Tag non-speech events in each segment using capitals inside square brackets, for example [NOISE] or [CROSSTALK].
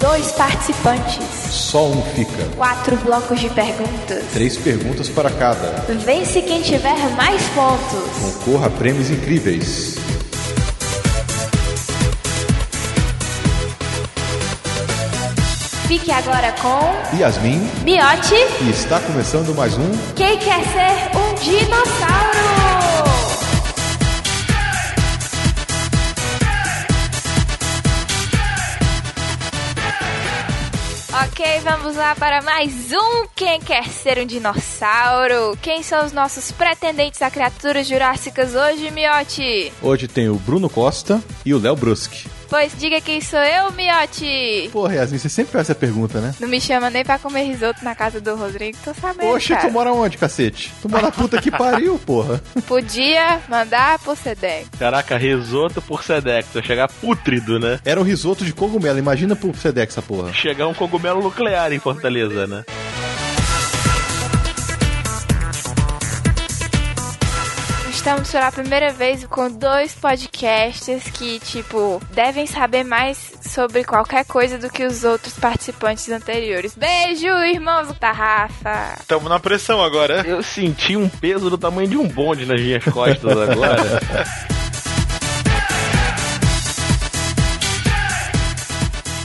Dois participantes. Só um fica. Quatro blocos de perguntas. Três perguntas para cada. Vence quem tiver mais pontos. Concorra a prêmios incríveis. Fique agora com Yasmin Miote. e está começando mais um Quem quer ser um dinossauro? Ok, vamos lá para mais um Quem Quer Ser um Dinossauro? Quem são os nossos pretendentes a criaturas jurássicas hoje, Miote? Hoje tem o Bruno Costa e o Léo Bruschi. Pois diga quem sou eu, Miote? Porra, Yasmin, você sempre faz essa pergunta, né? Não me chama nem pra comer risoto na casa do Rodrigo, tô sabendo, Oxe, cara. tu mora onde, cacete? Tu mora na puta que pariu, porra. Podia mandar pro Sedex. Caraca, risoto por Sedex. Vai chegar pútrido, né? Era um risoto de cogumelo, imagina pro Sedex essa porra. Chegar um cogumelo nuclear em Fortaleza, né? Estamos pela primeira vez com dois podcasts que, tipo, devem saber mais sobre qualquer coisa do que os outros participantes anteriores. Beijo, irmãos da Rafa! Tamo na pressão agora. Eu senti um peso do tamanho de um bonde nas minhas costas agora. [LAUGHS]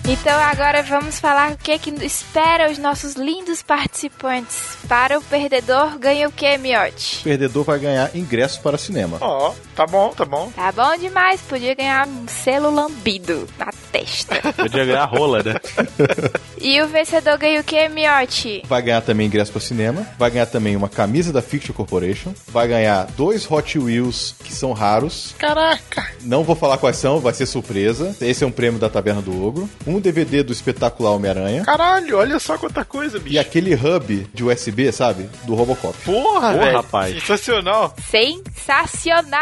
Então agora vamos falar o que, que espera os nossos lindos participantes. Para o perdedor, ganha o que, Miote? O perdedor vai ganhar ingresso para cinema. Ó, tá bom, tá bom. Tá bom demais, podia ganhar um selo lambido na testa. [LAUGHS] Podia ganhar rola, né? e o vencedor ganha o que, Miote? Vai ganhar também ingresso para cinema. Vai ganhar também uma camisa da Fiction Corporation. Vai ganhar dois Hot Wheels que são raros. Caraca. Não vou falar quais são, vai ser surpresa. Esse é um prêmio da Taberna do Ogro. Um DVD do espetacular Homem-Aranha. Caralho, olha só quanta coisa, bicho. E aquele hub de USB, sabe? Do Robocop. Porra, Porra, rapaz. Sensacional. Sensacional!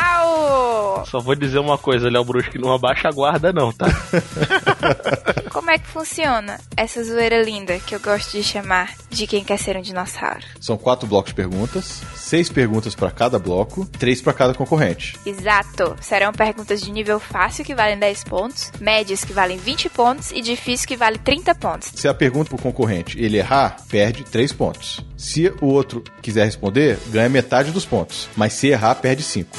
Só vou dizer uma coisa, Léo Bruschi, não abaixa a guarda não, tá? [LAUGHS] Como é que funciona essa zoeira linda que eu gosto de chamar de quem quer ser um dinossauro? São quatro blocos de perguntas. Seis perguntas para cada bloco. Três para cada concorrente. Exato! Serão perguntas de nível fácil que valem 10 pontos, médias que valem 20 pontos e difícil que vale 30 pontos. Se a pergunta pro concorrente ele errar, perde três pontos. Se o outro quiser responder, ganha metade dos pontos. Mas se errar, perde cinco.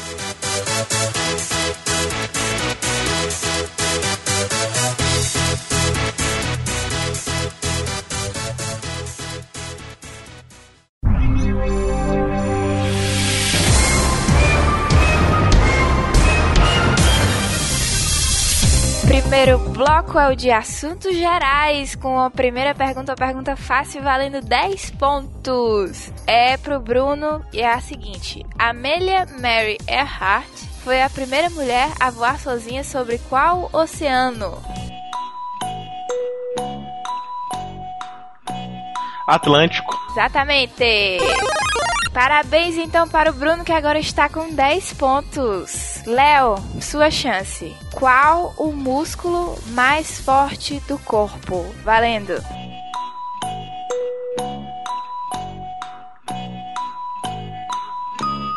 Primeiro bloco é o de assuntos gerais, com a primeira pergunta, a pergunta fácil, valendo 10 pontos. É pro Bruno e é a seguinte: Amelia Mary Earhart foi a primeira mulher a voar sozinha sobre qual oceano? Atlântico. Exatamente! Parabéns então para o Bruno que agora está com 10 pontos. Léo, sua chance. Qual o músculo mais forte do corpo? Valendo.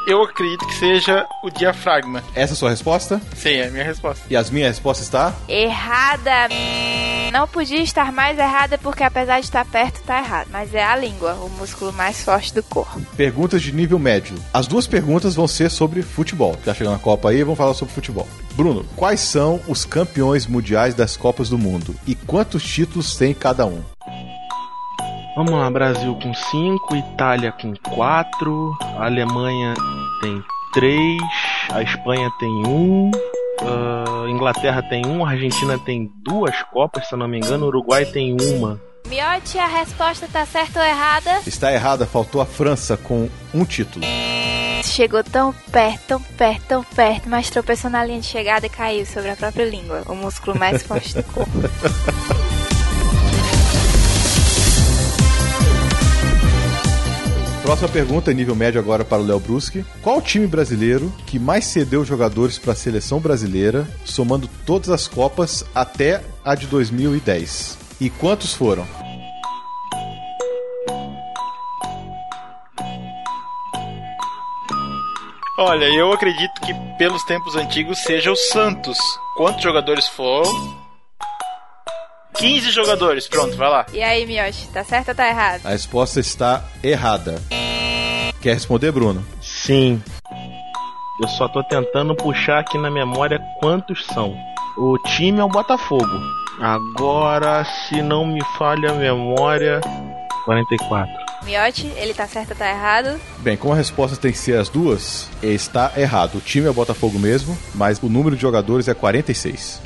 Eu acredito que seja o diafragma. Essa é a sua resposta? Sim, é a minha resposta. E as minhas resposta está? Errada. Não podia estar mais errada porque apesar de estar perto, está errado. Mas é a língua, o músculo mais forte do corpo. Perguntas de nível médio. As duas perguntas vão ser sobre futebol. Já chegando na Copa aí, vamos falar sobre futebol. Bruno, quais são os campeões mundiais das Copas do Mundo? E quantos títulos tem cada um? Vamos lá, Brasil com 5, Itália com 4, a Alemanha tem 3, a Espanha tem 1, um, uh, Inglaterra tem 1, um, a Argentina tem duas Copas, se eu não me engano, o Uruguai tem uma. Miote, a resposta tá certa ou errada? Está errada, faltou a França com um título. Chegou tão perto, tão perto, tão perto, mas tropeçou na linha de chegada e caiu sobre a própria língua, o músculo mais forte do corpo. Próxima pergunta, nível médio agora para o Léo Bruschi. Qual time brasileiro que mais cedeu jogadores para a seleção brasileira, somando todas as Copas até a de 2010? E quantos foram? Olha, eu acredito que pelos tempos antigos seja o Santos. Quantos jogadores foram? 15 jogadores, pronto, vai lá. E aí, Miyoshi, tá certo ou tá errado? A resposta está errada. Quer responder, Bruno? Sim. Eu só tô tentando puxar aqui na memória quantos são. O time é o Botafogo. Agora, se não me falha a memória, 44. Miotti, ele tá certo ou tá errado? Bem, como a resposta tem que ser as duas, está errado. O time é o Botafogo mesmo, mas o número de jogadores é 46.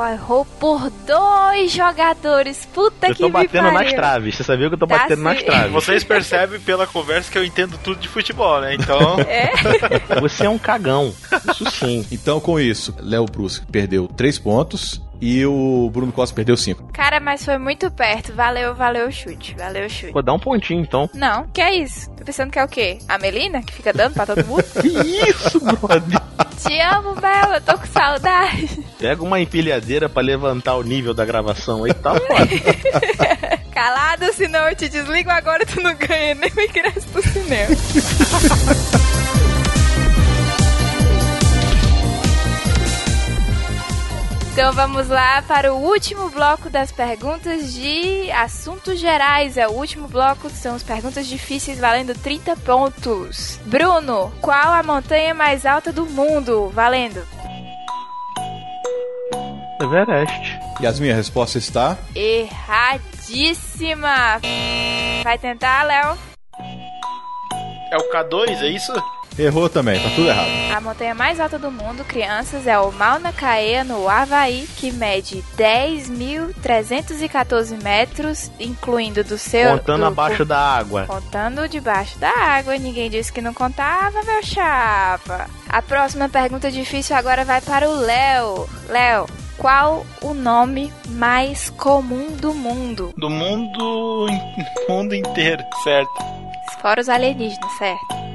Errou por dois jogadores. Puta Eu que tô me batendo nas pariu. traves. Você sabia que eu tô Tá batendo nas sim. traves. Vocês percebem pela conversa que eu entendo tudo de futebol, né? Então, É? Você é um cagão. Isso sim. Então, com isso, Léo Bruschi perdeu 3 pontos e o Bruno Costa perdeu 5. Cara, mas foi muito perto. Valeu, valeu o chute. Valeu o chute. Pô, dá um pontinho então. Não, que é isso? Tô pensando que é o quê? A Melina, que fica dando pra todo mundo? [LAUGHS] Que isso, brother? Te amo, Bela, tô com saudade. Pega uma empilhadeira pra levantar o nível da gravação aí, tá foda. [LAUGHS] Calado, senão eu te desligo agora e tu não ganha nem o ingresso do cinema. [LAUGHS] Então vamos lá para o último bloco das perguntas de assuntos gerais. É o último bloco, são as perguntas difíceis valendo 30 pontos. Bruno, qual a montanha mais alta do mundo? Valendo. Everest. E as minhas respostas está Erradíssima. Vai tentar, Léo? é o K2, é isso? Errou também, tá tudo errado. A montanha mais alta do mundo, crianças, é o Mauna Kea, no Havaí, que mede 10.314 metros, incluindo do seu... Contando do- abaixo da água. Contando debaixo da água. Ninguém disse que não contava, meu chapa. A próxima pergunta difícil agora vai para o Léo. Léo, qual o nome mais comum do mundo? Do mundo, [LAUGHS] mundo inteiro, certo? Fora os alienígenas, certo?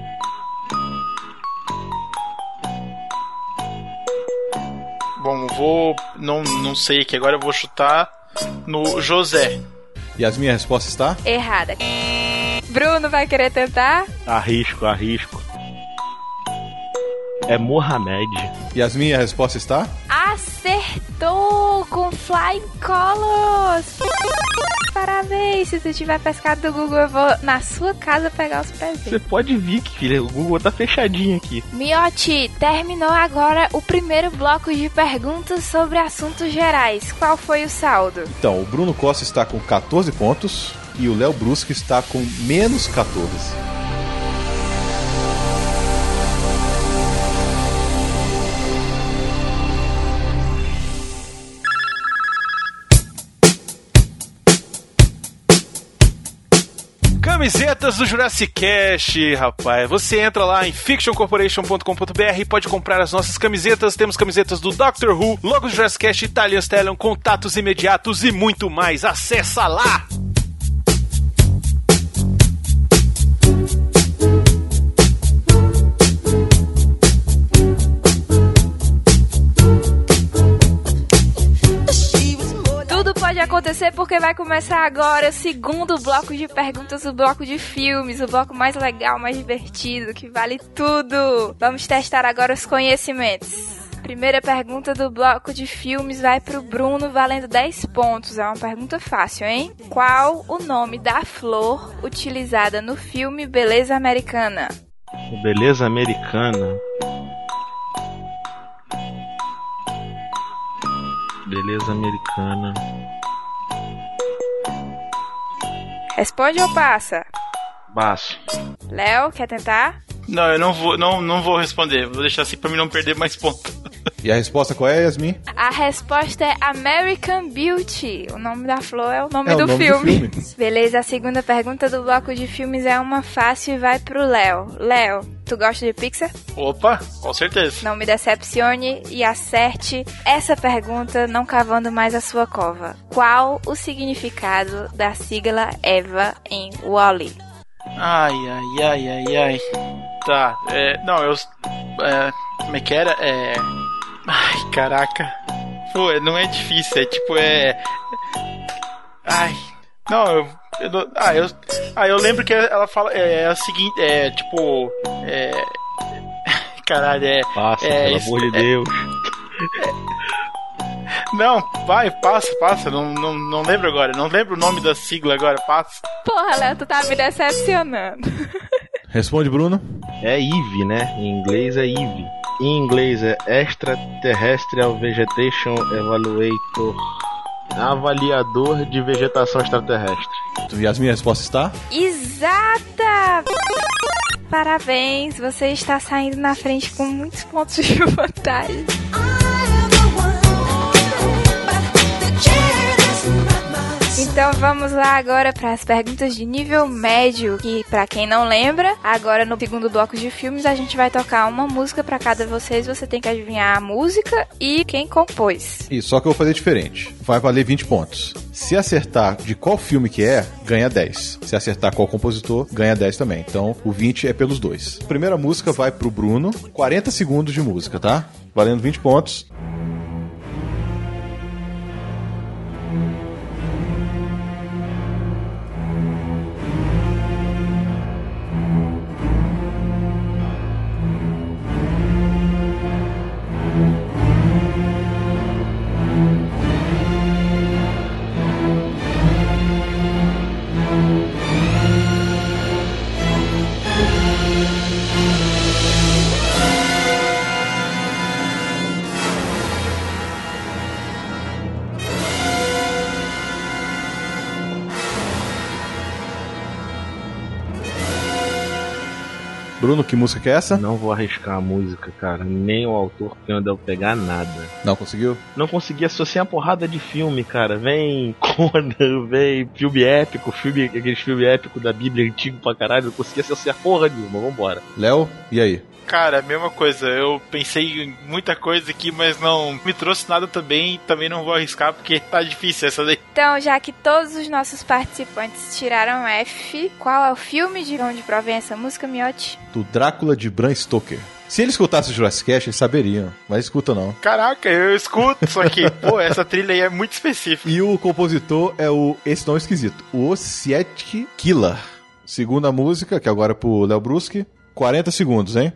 Bom, vou. Não, não sei que agora eu vou chutar no José. E as minhas respostas está Errada. Bruno vai querer tentar? Arrisco, arrisco. É Mohamed. E as minhas respostas está Acertou com Flying Colors! Parabéns! Se tu tiver pescado do Google, eu vou na sua casa pegar os presentes. Você pode vir, que filha. O Google tá fechadinho aqui. Miotti, terminou agora o primeiro bloco de perguntas sobre assuntos gerais. Qual foi o saldo? Então, o Bruno Costa está com 14 pontos e o Léo Bruschi está com menos 14. Camisetas do Jurassic Cast, rapaz. Você entra lá em fictioncorporation.com.br e pode comprar as nossas camisetas. Temos camisetas do Doctor Who, logo do Jurassic Cast, Italian Stallion, contatos imediatos e muito mais. Acessa lá! Vai começar agora o segundo bloco de perguntas, o bloco de filmes, o bloco mais legal, mais divertido, que vale tudo. Vamos testar agora os conhecimentos. Primeira pergunta do bloco de filmes vai pro Bruno, valendo 10 pontos. É uma pergunta fácil, hein? Qual o nome da flor utilizada no filme Beleza Americana? Beleza americana. Beleza americana. Responde ou passa? Baço. Léo, quer tentar? Não, eu não vou, não, não vou responder. Vou deixar assim pra mim não perder mais ponto. E a resposta qual é, Yasmin? A resposta é American Beauty. O nome da flor é o nome, É o do, nome do filme. filme. Beleza, a segunda pergunta do bloco de filmes é uma fácil e vai pro Léo. Léo, tu gosta de Pixar? Opa, com certeza. Não me decepcione e acerte essa pergunta não cavando mais a sua cova. Qual o significado da sigla EVA em Wall-E? Ai, ai, ai, ai, ai. Tá, é. Não, eu. É, como é que era? É. Ai, caraca. Pô, não é difícil, é tipo, é. Ai. Não, eu. eu não- ah, eu. Ah, eu lembro que ela fala. É, é o seguinte, é tipo. É. [LAUGHS] Caralho, é. Passa, É, pelo amor de é- Deus. Não, vai, passa, passa. Não, não, não lembro agora. Não lembro o nome da sigla agora, passa. Porra, Léo, tu tá me decepcionando. [LAUGHS] Responde, Bruno. É EVE, né? Em inglês é EVE. Em inglês é Extraterrestrial Vegetation Evaluator. Avaliador de vegetação extraterrestre. Yasmin, a resposta está? Exata! Parabéns, você está saindo na frente com muitos pontos de [LAUGHS] vantagem. Então vamos lá agora para as perguntas de nível médio, que para quem não lembra, agora no segundo bloco de filmes a gente vai tocar uma música para cada vocês, você tem que adivinhar a música e quem compôs. Isso, só que eu vou fazer diferente. Vai valer 20 pontos. Se acertar de qual filme que é, ganha 10. Se acertar qual compositor, ganha 10 também. Então, o 20 é pelos dois. Primeira música vai pro Bruno. 40 segundos de música, tá? Valendo 20 pontos. Bruno, que música que é essa? Não vou arriscar a música, cara. Nem o autor, porque não deu pegar nada. Não conseguiu? Não consegui associar uma porrada de filme, cara. Vem [LAUGHS] Conan, vem filme épico, filme, aqueles filmes épicos da Bíblia antigo pra caralho. Não consegui associar porra nenhuma. Vambora. Léo, e aí? Cara, mesma coisa. Eu pensei em muita coisa aqui, mas não me trouxe nada também. E também não vou arriscar porque tá difícil essa daí. Então, já que todos os nossos participantes tiraram F, qual é o filme de onde provém essa música, Miotti? Do Drácula de Bram Stoker. Se ele escutasse o Jurassic Cast, eles saberiam. Mas escuta não. Caraca, eu escuto, só que, [LAUGHS] pô, essa trilha aí é muito específica. E o compositor é o. Esse nome é esquisito. O Osiek Killer. Segunda música, que agora é pro Léo Bruschi. 40 segundos, hein?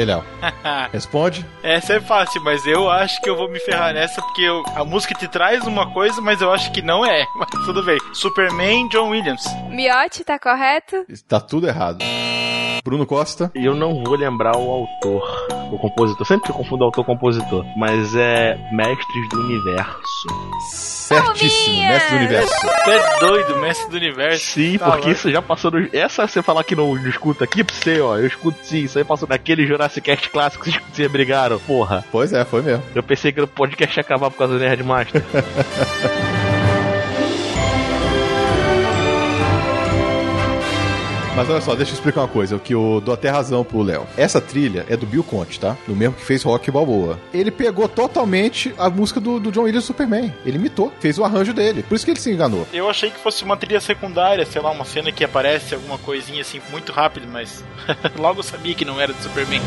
E Léo? [LAUGHS] Responde. Essa é fácil, mas eu acho que eu vou me ferrar nessa porque eu- a música te traz uma coisa, mas eu acho que não é. [LAUGHS] Mas tudo bem. Superman, John Williams. Miotti, tá correto? Tá tudo errado. Bruno Costa. E eu não vou lembrar o autor, o compositor. Sempre que eu confundo autor e compositor. Mas é Mestres do Universo. Certíssimo, Palminha! mestre do universo. Tu é doido, mestre do universo. Sim, Tá porque louco. isso já passou no. Essa você falar que não, não escuta aqui pra você, ó. Eu escuto sim, isso aí passou naquele Jurassic Cast clássico que vocês brigaram, porra. Pois é, foi mesmo. Eu pensei que o podcast ia acabar por causa do Nerdmaster. [LAUGHS] Mas olha só, deixa eu explicar uma coisa, que eu dou até razão pro Léo. Essa trilha é do Bill Conte, tá? Do mesmo que fez Rock Balboa. Ele pegou totalmente a música do, do John Williams Superman. Ele imitou, fez o arranjo dele. Por isso que ele se enganou. Eu achei que fosse uma trilha secundária, sei lá, uma cena que aparece, alguma coisinha assim, muito rápido, mas [LAUGHS] logo eu sabia que não era do Superman.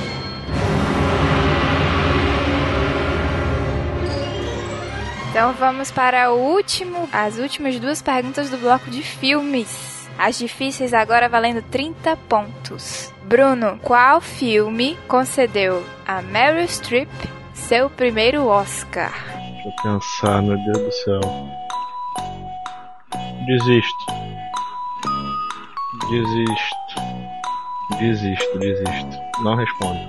Então vamos para o último, as últimas duas perguntas do bloco de filmes. As difíceis agora valendo 30 pontos. Bruno, qual filme concedeu a Meryl Streep seu primeiro Oscar? Deixa eu pensar, meu Deus do céu. Desisto. Desisto. Desisto, desisto. Não respondo.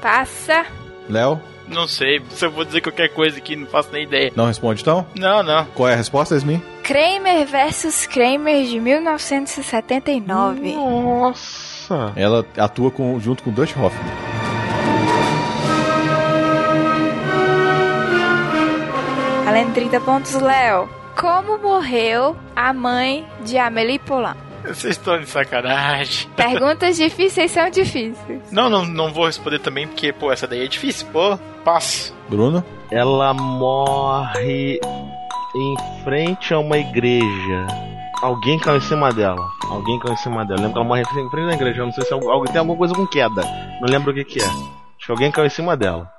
Passa. Léo, Não sei, se eu vou dizer qualquer coisa aqui, não faço nem ideia. não responde então? Não, não. Qual é a resposta, Yasmin? Kramer vs Kramer de 1979. Nossa! Ela atua com- junto com Dutch Hoffman. Além de 30 pontos, Léo. Como morreu a mãe de Amélie Poulain? Vocês estão de sacanagem. Perguntas difíceis são difíceis. Não, não, não vou responder também, porque, pô, essa daí é difícil. Pô, passo. Bruno? Ela morre em frente a uma igreja. Alguém caiu em cima dela. Alguém caiu em cima dela. Lembro que ela morre em frente à igreja. Eu não sei se é algo, tem alguma coisa com queda. Não lembro o que, que é. Acho que alguém caiu em cima dela.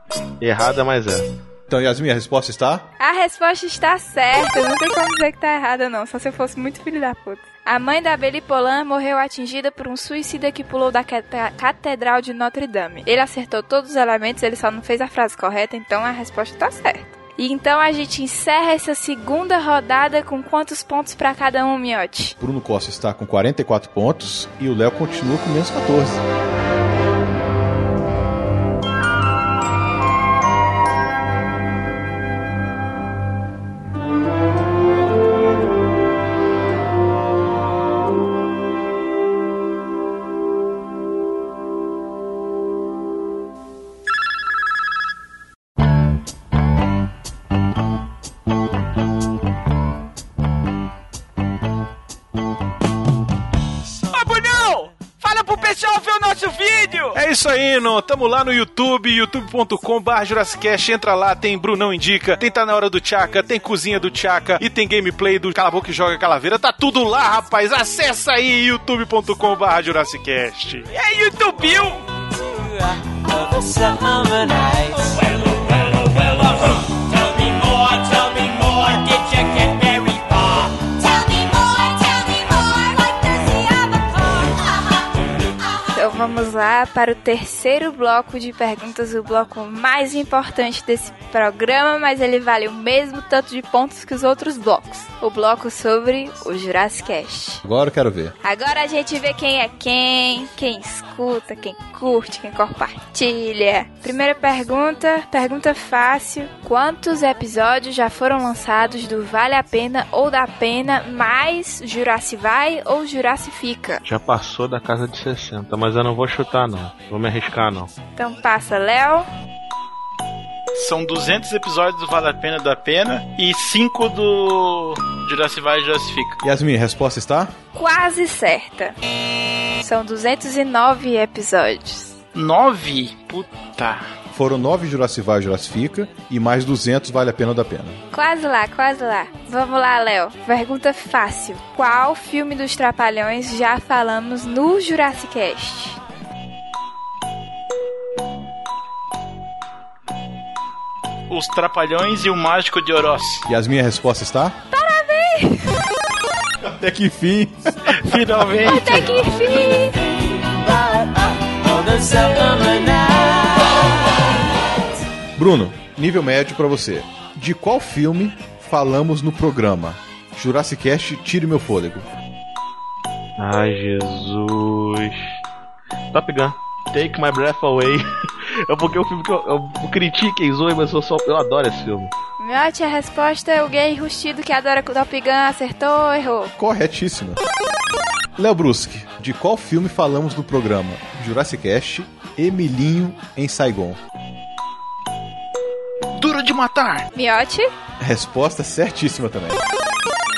Errada, mas é. Então, Yasmin, a resposta está? A resposta está certa. Não tem como dizer que tá errada, não. Só se eu fosse muito filho da puta. A mãe da Amélie Poulain morreu atingida por um suicida que pulou da cate- Catedral de Notre Dame. Ele acertou todos os elementos, ele só não fez a frase correta, então a resposta está certa. E então a gente encerra essa segunda rodada com quantos pontos pra cada um, Miote? Bruno Costa está com 44 pontos e o Léo continua com menos 14. No, tamo lá no YouTube, youtube.com.br Jurassicast, entra lá, tem Brunão Indica, tem Tá Na Hora do Tchaka, tem Cozinha do Tchaka e tem gameplay do Cala a Boca e Joga Calaveira, tá tudo lá, rapaz, acessa aí, youtube.com.br Jurassicast. É YouTube! Vamos lá para o terceiro bloco de perguntas, o bloco mais importante desse programa, mas ele vale o mesmo tanto de pontos que os outros blocos. O bloco sobre o Jurassic Cast. Agora eu quero ver. Agora a gente vê quem é quem, quem escuta, quem curte, quem compartilha. Primeira pergunta, pergunta fácil. Quantos episódios já foram lançados do Vale a Pena ou da Pena mais Jurassic Vai ou Jurassic Fica? Já passou da casa de 60, mas eu não vou chutar não. Vou me arriscar não. Então passa, Léo. São 200 episódios do Vale a Pena da Pena e 5 do Jurassic Vai e Jurassic Fica. Yasmin, a resposta está? Quase certa. São 209 episódios. 9? Puta. Foram 9 Jurassic Vai e Jurassic Fica e mais 200 vale a pena ou da pena. Quase lá, quase lá. Vamos lá, Léo. Pergunta fácil. Qual filme dos Trapalhões já falamos no Jurassic Cast? Os Trapalhões e o Mágico de Oroz. Yasmin, a resposta está? Parabéns! Até que fim! [LAUGHS] Finalmente. Até que enfim! Bruno, nível médio pra você. De qual filme falamos no programa? Jurassic Cast, tire meu fôlego. Ai, Jesus. Top Gun. Take My Breath Away. [LAUGHS] É porque é um filme que eu, eu critiquem, zoe, mas eu, só, eu adoro esse filme. Miote, a resposta é o gay rustido que adora Top Gun. Acertou, errou. Corretíssimo. Léo Bruschi, de qual filme falamos no programa? Jurassic Cast, Emilinho em Saigon. Duro de matar. Miote, Resposta certíssima também.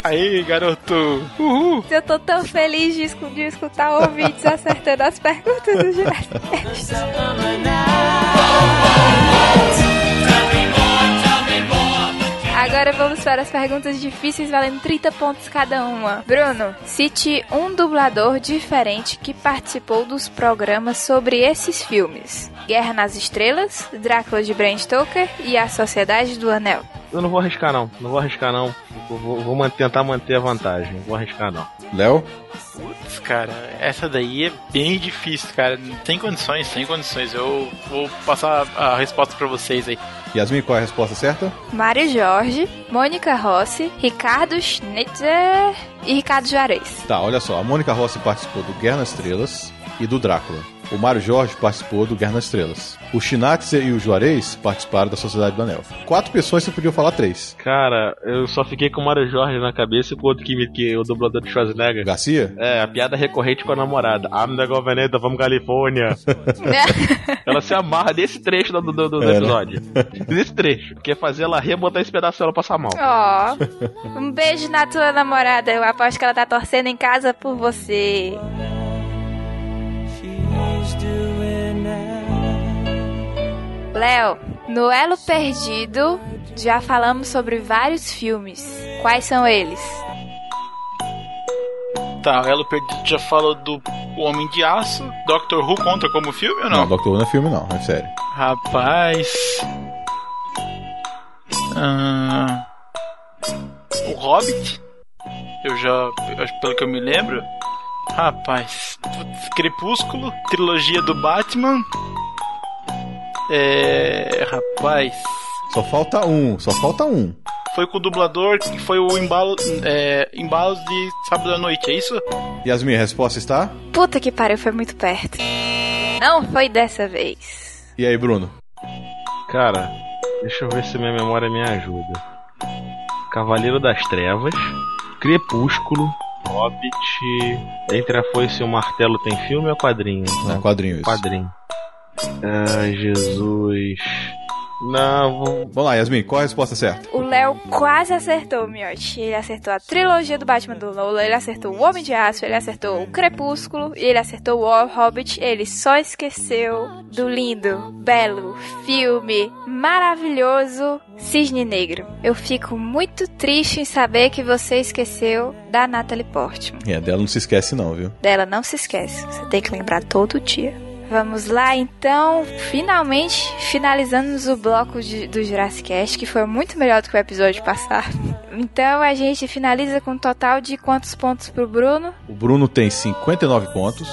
Aí, garoto. Uhul. eu tô tão feliz de, escu- de escutar ouvintes [LAUGHS] acertando as perguntas do Jurassic. Agora vamos para as perguntas difíceis valendo 30 pontos cada uma. Bruno, cite um dublador diferente que participou dos programas sobre esses filmes: Guerra nas Estrelas, Drácula de Bram Stoker e A Sociedade do Anel. Eu não vou arriscar não. Não vou arriscar não. Vou, vou man- tentar manter a vantagem. Não vou arriscar não. Léo? Putz, cara, essa daí é bem difícil, cara. Tem condições, tem condições. Eu vou passar a resposta pra vocês aí. Yasmin, qual é a resposta certa? Mário Jorge, Mônica Rossi, Ricardo Schnitzer e Ricardo Juarez. Tá, olha só. A Mônica Rossi participou do Guerra nas Estrelas e do Drácula. O Mário Jorge participou do Guerra nas Estrelas. O Shinatse e o Juarez participaram da Sociedade do Anel. Quatro pessoas você podia falar três. Cara, eu só fiquei com o Mário Jorge na cabeça e com o outro que, me- que o dublador de Schwarzenegger. Garcia? É, a piada recorrente com a namorada. I'm the governor from California. [LAUGHS] ela se amarra nesse trecho do, do, do- do É, né? episódio. Nesse trecho. Quer fazer ela rir, botar esse pedaço ela passar mal. Ó, um beijo na tua namorada. Eu aposto que ela tá torcendo em casa por você. Léo, no Elo Perdido, já falamos sobre vários filmes. Quais são eles? Tá, o Elo Perdido já falou do O Homem de Aço. Doctor Who conta como filme ou Não, não? Doctor Who não é filme, não. É sério. Rapaz. Ah, o Hobbit. Eu já. Pelo que eu me lembro. Rapaz. putz, Crepúsculo. Trilogia do Batman. É. Rapaz. Só falta um. Só falta um. Foi com o dublador que foi o embalo. É, embalos de sábado à noite, é isso? Yasmin, a resposta está? Puta que pariu, foi muito perto. Não foi dessa vez. E aí, Bruno? Cara, deixa eu ver se minha memória me ajuda. Cavaleiro das Trevas, Crepúsculo, Hobbit. Entre a foice e o martelo tem filme ou quadrinho? Não, quadrinho isso. Quadrinho. Ai, Jesus. Não, vou... Vamos lá, Yasmin, qual a resposta certa? O Léo quase acertou, Miotti. Ele acertou a trilogia do Batman do Lola, ele acertou o Homem de Aço, ele acertou o Crepúsculo, e ele acertou o Hobbit. Ele só esqueceu do lindo, belo, filme, maravilhoso Cisne Negro. Eu fico muito triste em saber que você esqueceu da Natalie Portman. É, dela não se esquece não, viu? Dela não se esquece, você tem que lembrar todo dia. Vamos lá, então, finalmente finalizamos o bloco de- do Jurassic Cast, que foi muito melhor do que o episódio passado. [LAUGHS] Então a gente finaliza com um total de quantos pontos pro Bruno? O Bruno tem 59 pontos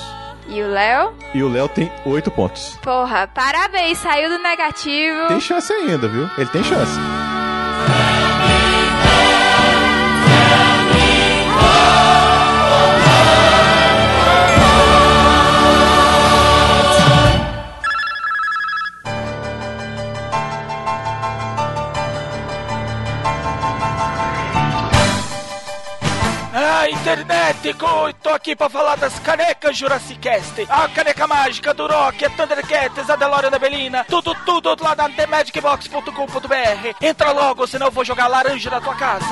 E o Léo? e o Léo tem 8 pontos. Porra, parabéns, saiu do negativo. Tem chance ainda, viu? Ele tem chance. Internet, co- tô aqui pra falar das canecas Jurassic Cast. A caneca mágica do Rock, a Thundercats, a DeLorean da Belina, tudo, tudo lá na TheMagicBox.com.br. Entra logo, senão eu vou jogar laranja na tua casa.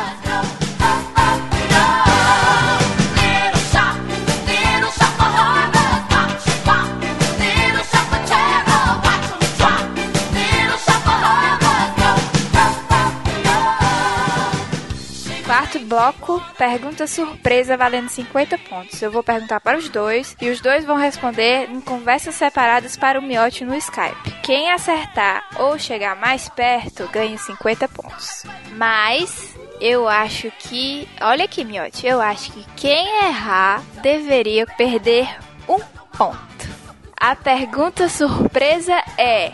Quarto bloco, pergunta surpresa valendo 50 pontos. Eu vou perguntar para os dois e os dois vão responder em conversas separadas para o Miote no Skype. Quem acertar ou chegar mais perto ganha 50 pontos. Mas eu acho que, olha aqui, Miote, eu acho que quem errar deveria perder um ponto. A pergunta surpresa é: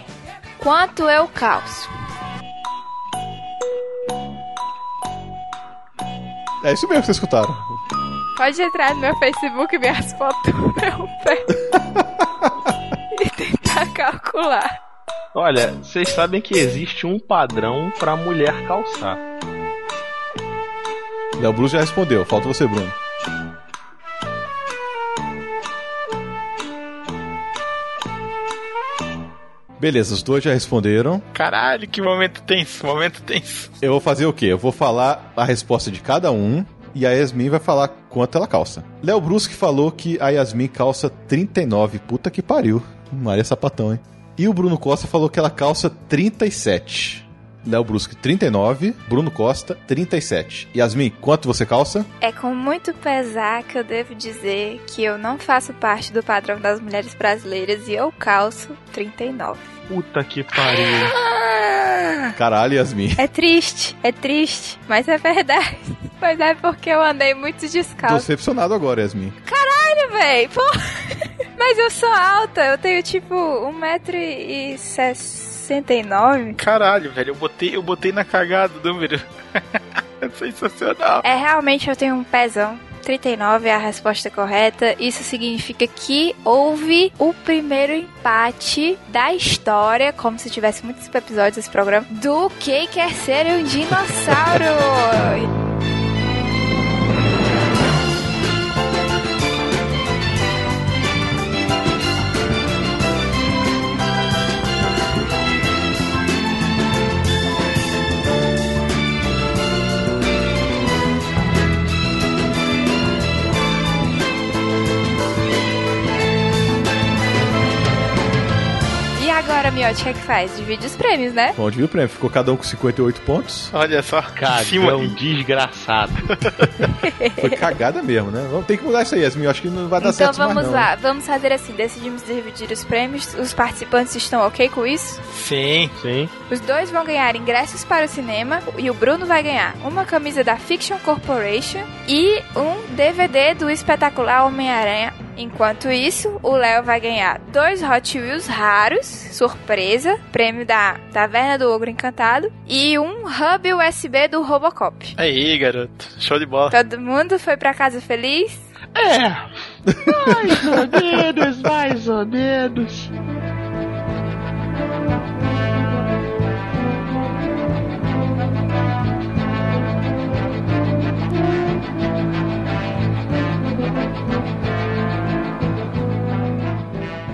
quanto eu calço? É isso mesmo que vocês escutaram. Pode entrar no meu Facebook e ver as fotos do meu pé. [LAUGHS] e tentar calcular. Olha, vocês sabem que existe um padrão pra mulher calçar. Léo Bruno já respondeu. Falta você, Bruno. Beleza, os dois já responderam. Caralho, que momento tenso, momento tenso. Eu vou fazer o quê? Eu vou falar a resposta de cada um e a Yasmin vai falar quanto ela calça. Léo Brusque falou que a Yasmin calça 39. Puta que pariu. Maria Sapatão, hein? E o Bruno Costa falou que ela calça 37. Léo Brusque, 39. Bruno Costa, 37. Yasmin, quanto você calça? É com muito pesar que eu devo dizer que eu não faço parte do padrão das mulheres brasileiras e eu calço 39. Puta que pariu. Ah, Caralho, Yasmin. É triste, é triste, mas é verdade. [LAUGHS] Mas é porque eu andei muito Tô descalço. decepcionado agora, Yasmin. Caralho, véi, pô. [LAUGHS] Mas eu sou alta, eu tenho tipo 1,69m. Caralho, velho, eu botei, eu botei na cagada o número. [LAUGHS] é sensacional. É, realmente eu tenho um pezão. 39 é a resposta correta. Isso significa que houve o primeiro empate da história, como se tivesse muitos episódios desse programa, do que quer ser um dinossauro. Miotti, o que é que faz? Divide os prêmios, né? Bom, viu o prêmio? Ficou cada um com 58 pontos. Olha só. Cagão desgraçado. [LAUGHS] Foi cagada mesmo, né? Vamos ter que mudar isso aí, Yasmin. Eu acho que não vai dar Então certo vamos mais, não. lá, vamos fazer assim: decidimos dividir os prêmios. Os participantes estão ok com isso? Sim. Sim. Os dois vão ganhar ingressos para o cinema e o Bruno vai ganhar uma camisa da Fiction Corporation e um DVD do espetacular Homem-Aranha. Enquanto isso, o Léo vai ganhar dois Hot Wheels raros, surpresa, prêmio da Taverna do Ogro Encantado, e um hub USB do Robocop. Aí, garoto. Show de bola. Todo mundo foi pra casa feliz? É. Mais ou menos, mais ou menos.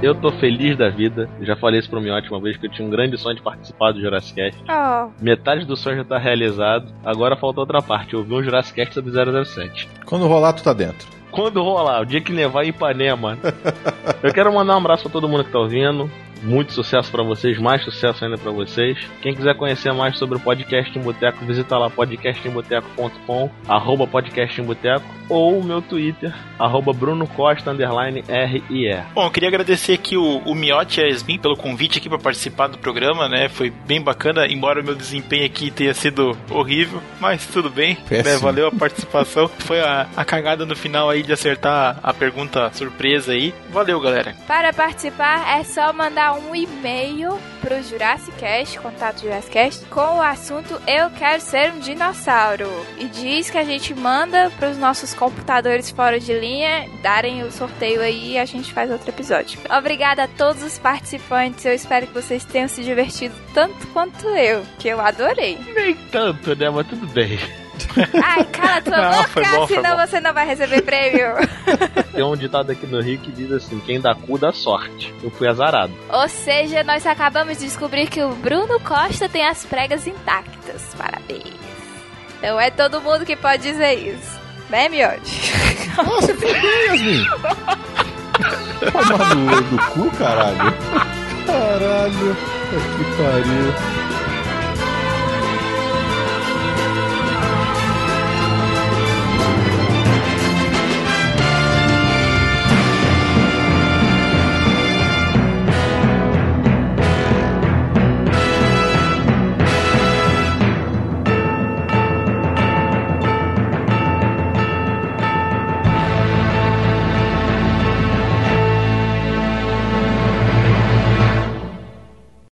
Eu tô feliz da vida. Já falei isso pro Miotti uma vez que eu tinha um grande sonho de participar do Jurassic Cast. Oh, Metade do sonho já tá realizado. Agora falta outra parte. Eu vi um Jurassic Cast sobre 007. Quando rolar, tu tá dentro. Quando rolar, o dia que nevar em Ipanema. [LAUGHS] Eu quero mandar um abraço pra todo mundo que tá ouvindo. Muito sucesso pra vocês, mais sucesso ainda pra vocês. Quem quiser conhecer mais sobre o Podcast em Boteco, visita lá podcastemboteco.com, arroba podcast em boteco, ou o meu Twitter, arroba Bruno Costa, underline R-I-E. Bom, eu queria agradecer aqui o, o Miotti e a Yasmin pelo convite aqui para participar do programa, né? Foi bem bacana, embora o meu desempenho aqui tenha sido horrível, mas tudo bem, né? Valeu a participação. [LAUGHS] Foi a, a cagada no final aí de acertar a pergunta surpresa aí. Valeu, galera. Para participar é só mandar um e-mail pro Jurassic Cast, contato Jurassic Cast, com o assunto Eu quero ser um dinossauro. E diz que a gente manda pros nossos computadores fora de linha darem o sorteio aí e a gente faz outro episódio. Obrigada a todos os participantes. Eu espero que vocês tenham se divertido tanto quanto eu, que eu adorei. Nem tanto, né? Mas tudo bem. [LAUGHS] Ai, cala tua Não, boca, bom, senão você não vai receber prêmio. [LAUGHS] Tem um ditado aqui no Rio que diz assim: quem dá cu dá sorte. Eu fui azarado. Ou seja, nós acabamos de descobrir que o Bruno Costa tem as pregas intactas. Parabéns. Não é todo mundo que pode dizer isso. Né, Miotti? [LAUGHS] Nossa, bem, Yasmin. Tomar no, no cu, caralho. Caralho. Que pariu.